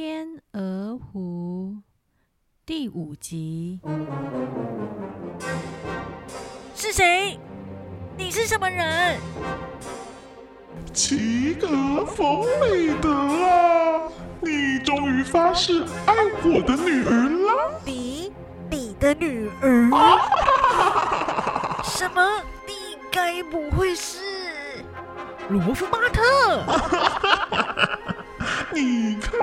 天鹅湖第五集。是谁？你是什么人？齐格弗里德啊，你终于发誓爱我的女儿了。你，你的女儿？什么？你该不会是罗夫巴特？你看，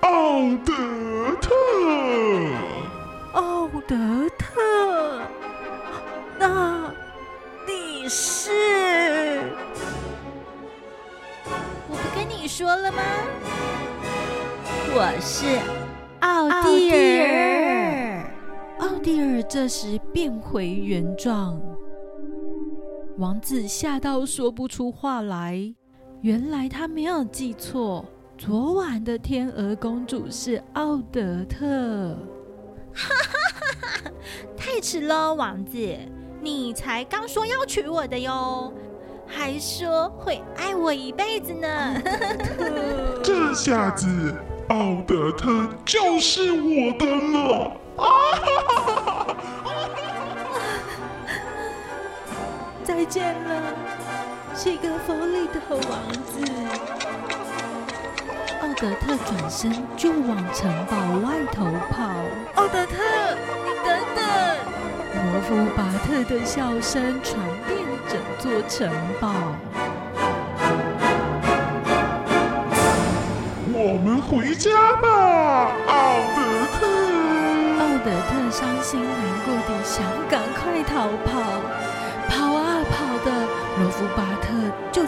奥德特，奥德特，那你是？我不跟你说了吗？我是奥蒂尔。奥蒂尔这时变回原状，王子吓到说不出话来。原来他没有记错，昨晚的天鹅公主是奥德特。哈哈哈哈！太迟了，王子，你才刚说要娶我的哟，还说会爱我一辈子呢。这下子奥德特就是我的了。啊哈哈哈！再见了。是个锋利的王子，奥德特转身就往城堡外头跑。奥德特，你等等！罗夫巴特的笑声传遍整座城堡。我们回家吧，奥德特。奥德特伤心难过地想赶快逃跑，跑啊跑的。罗夫巴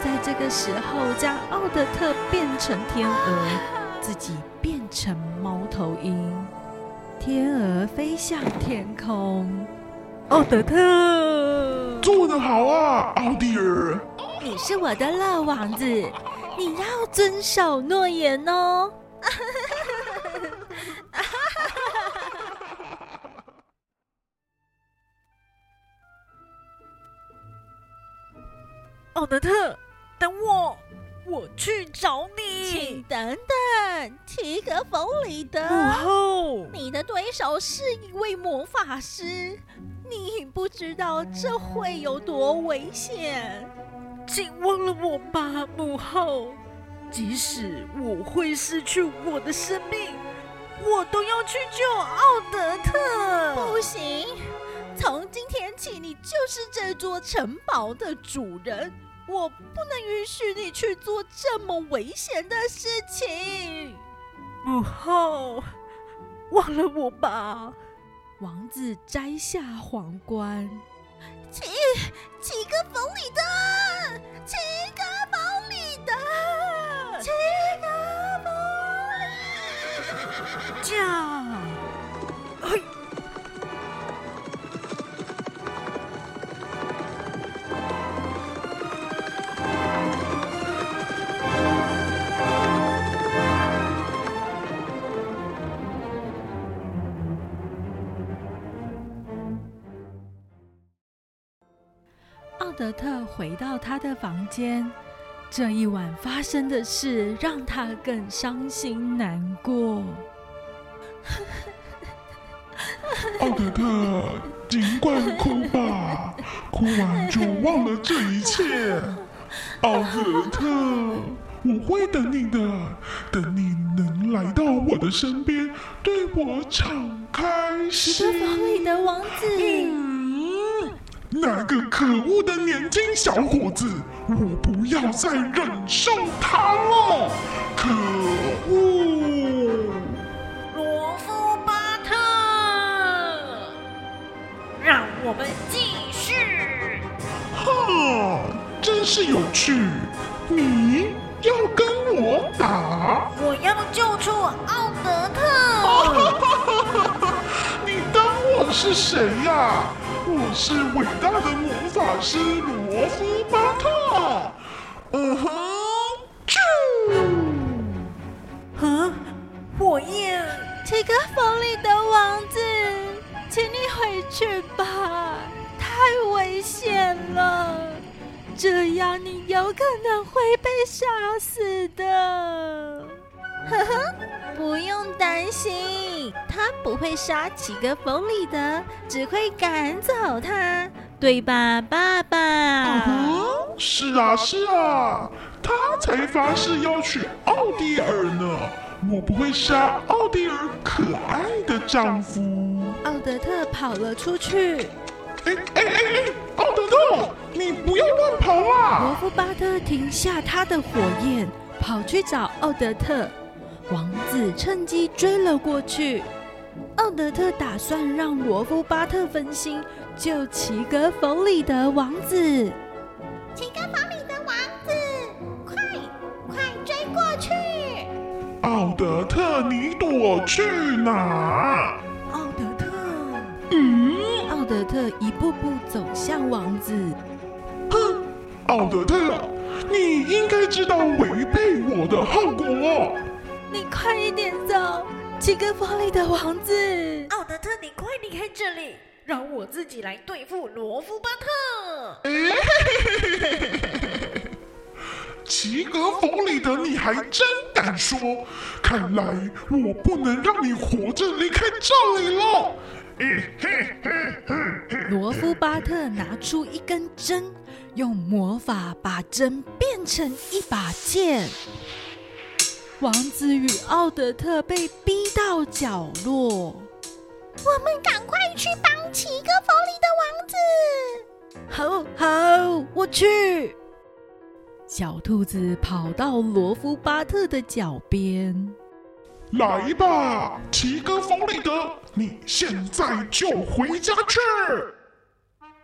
在这个时候将奥德特变成天鹅，自己变成猫头鹰。天鹅飞向天空。奥德特，做得好啊，奥迪尔！你是我的乐王子，你要遵守诺言哦。奥德特，等我，我去找你。请等等，提格弗里德，母后，你的对手是一位魔法师，你不知道这会有多危险。请忘了我吧，母后。即使我会失去我的生命，我都要去救奥德特。不行，从今天起，你就是这座城堡的主人。我不能允许你去做这么危险的事情，母后，忘了我吧。王子摘下皇冠，起起个缝里德，齐德特回到他的房间，这一晚发生的事让他更伤心难过。奥德特，尽管哭吧，哭完就忘了这一切。奥德特，我会等你的，等你能来到我的身边，对我敞开心。你的房里的王子。那个可恶的年轻小伙子，我不要再忍受他了！可恶！罗夫巴特，让我们继续。哈，真是有趣！你要跟我打？我要救出奥德特。你当我是谁呀？我是伟大的魔法师罗夫巴特。嗯哼，啾！啊，火焰！这个风里的王子，请你回去吧，太危险了，这样你有可能会被杀死的。呵呵，不用担心，他不会杀几个弗里德，只会赶走他，对吧，爸爸？啊，是啊是啊，他才发誓要娶奥蒂尔呢。我不会杀奥蒂尔可爱的丈夫。奥德特跑了出去。哎哎哎哎，奥德特，你不要乱跑啊！罗夫巴特停下他的火焰，跑去找奥德特。王子趁机追了过去。奥德特打算让罗夫巴特分心，救齐格弗里德王子。齐格弗里德王子，快快追过去！奥德特，你躲去哪？奥德特，嗯，奥德特一步步走向王子。哼，奥德特，你应该知道违背我的后果。你快一点走，齐格弗里的王子。奥德特，你快离开这里，让我自己来对付罗夫巴特。齐格弗里德，你还真敢说！看来我不能让你活着离开这里了。罗夫巴特拿出一根针，用魔法把针变成一把剑。王子与奥德特被逼到角落。我们赶快去帮齐格弗里的王子。好，好，我去。小兔子跑到罗夫巴特的脚边，来吧，齐格弗里德，你现在就回家去。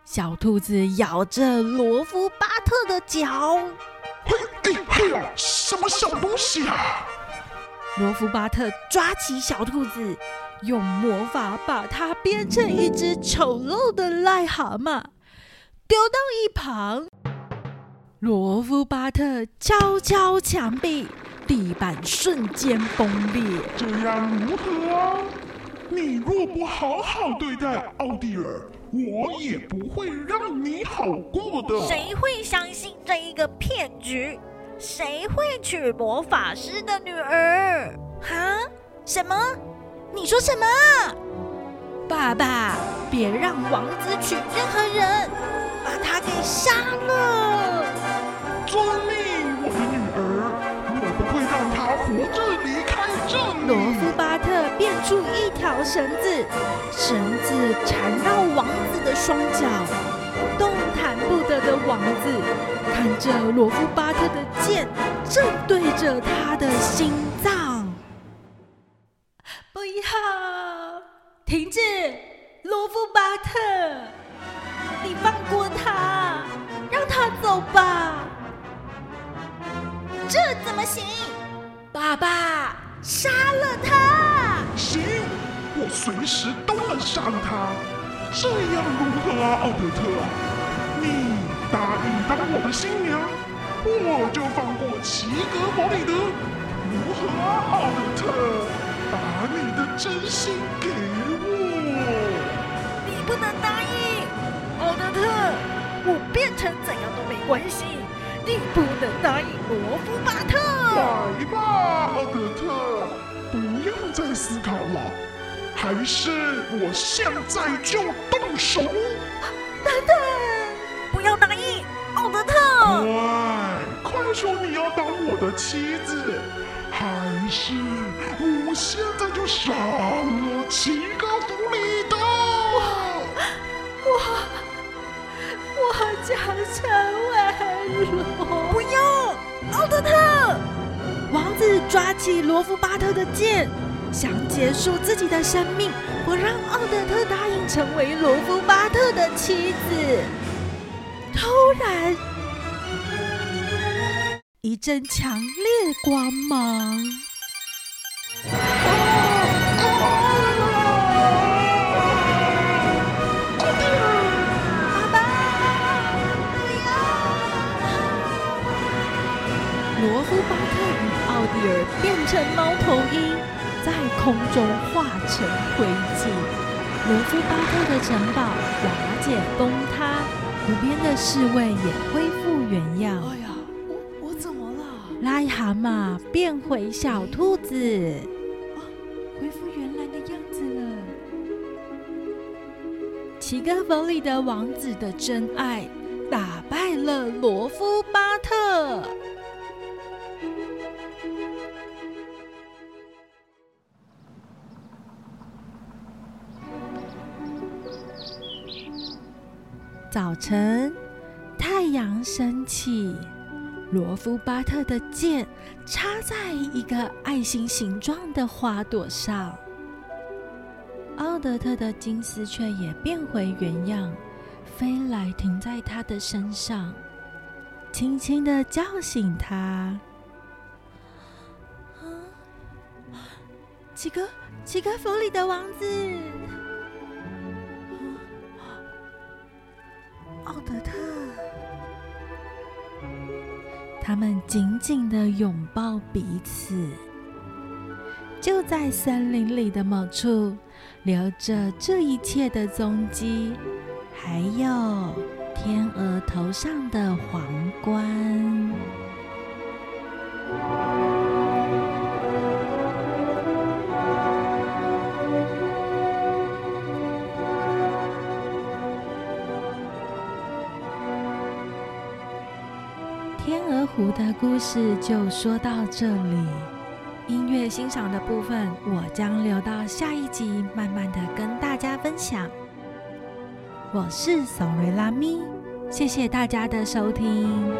小兔子咬着罗夫巴特的脚，嘿，哎嘿呀，什么小东西啊！罗夫巴特抓起小兔子，用魔法把它变成一只丑陋的癞蛤蟆，丢到一旁。罗夫巴特敲敲墙壁，地板瞬间崩裂。这样如何啊？你若不好好对待奥蒂尔，我也不会让你好过的。谁会相信这一个骗局？谁会娶魔法师的女儿？哈？什么？你说什么？爸爸，别让王子娶任何人，把他给杀了！遵命，我的女儿，我不会让他活着离开这里。罗夫巴特变出一条绳子，绳子缠绕王子的双脚，不得的王子看着罗夫巴特的剑正对着他的心脏。不要，停止，罗夫巴特，你放过他，让他走吧。这怎么行？爸爸，杀了他！行，我随时都能杀了他。这样如何啊，奥德特？你当我的新娘，我就放过齐格伯里德。如何啊，奥德特？把你的真心给我。你不能答应，奥德特。我变成怎样都没关系。你不能答应罗夫巴特！来吧，奥德特，不要再思考了，还是我现在就动手！等等，说你要当我的妻子，还是我现在就杀了齐格弗里德？我。我我将成为不用，奥德特！王子抓起罗夫巴特的剑，想结束自己的生命，不让奥德特答应成为罗夫巴特的妻子。突然，一阵强烈光芒。罗夫巴特与奥蒂尔变成猫头鹰，在空中化成灰烬。罗夫巴特的城堡瓦解崩塌，湖边的侍卫也恢复原样。癞蛤蟆变回小兔子，哦恢复原来的样子了。齐格弗里的王子的真爱打败了罗夫巴特。早晨，太阳升起。罗夫巴特的剑插在一个爱心形状的花朵上，奥德特的金丝雀也变回原样，飞来停在他的身上，轻轻的叫醒他。几个几个府里的王子，们紧紧的拥抱彼此，就在森林里的某处，留着这一切的踪迹，还有天鹅头上的皇冠。故事就说到这里，音乐欣赏的部分我将留到下一集慢慢的跟大家分享。我是索瑞拉咪，谢谢大家的收听。